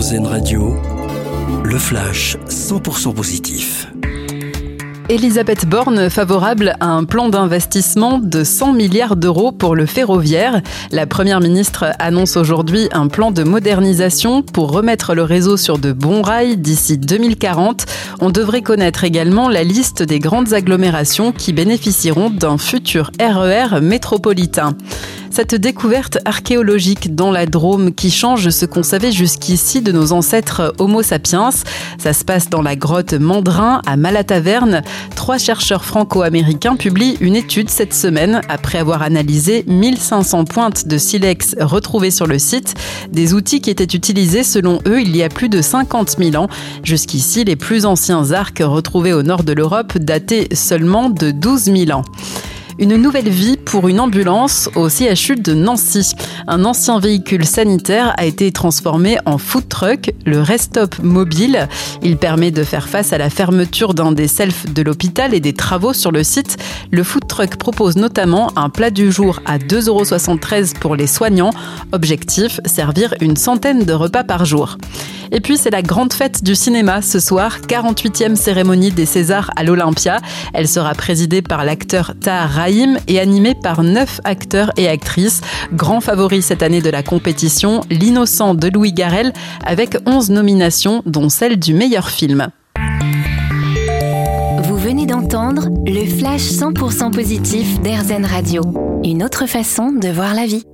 Radio, le flash 100% positif. Elisabeth Borne favorable à un plan d'investissement de 100 milliards d'euros pour le ferroviaire. La première ministre annonce aujourd'hui un plan de modernisation pour remettre le réseau sur de bons rails d'ici 2040. On devrait connaître également la liste des grandes agglomérations qui bénéficieront d'un futur RER e métropolitain. Cette découverte archéologique dans la Drôme qui change ce qu'on savait jusqu'ici de nos ancêtres Homo sapiens. Ça se passe dans la grotte Mandrin à Malataverne. Trois chercheurs franco-américains publient une étude cette semaine après avoir analysé 1500 pointes de silex retrouvées sur le site. Des outils qui étaient utilisés selon eux il y a plus de 50 000 ans. Jusqu'ici, les plus anciens arcs retrouvés au nord de l'Europe dataient seulement de 12 000 ans. Une nouvelle vie pour une ambulance au CHU de Nancy. Un ancien véhicule sanitaire a été transformé en food truck, le Restop mobile. Il permet de faire face à la fermeture d'un des selfs de l'hôpital et des travaux sur le site. Le food truck propose notamment un plat du jour à 2,73 euros pour les soignants. Objectif, servir une centaine de repas par jour. Et puis c'est la grande fête du cinéma ce soir, 48e cérémonie des Césars à l'Olympia. Elle sera présidée par l'acteur Tahar Rahim et animée par neuf acteurs et actrices. Grand favori cette année de la compétition, L'innocent de Louis Garrel avec 11 nominations dont celle du meilleur film. Vous venez d'entendre le flash 100% positif d'Airzen Radio. Une autre façon de voir la vie.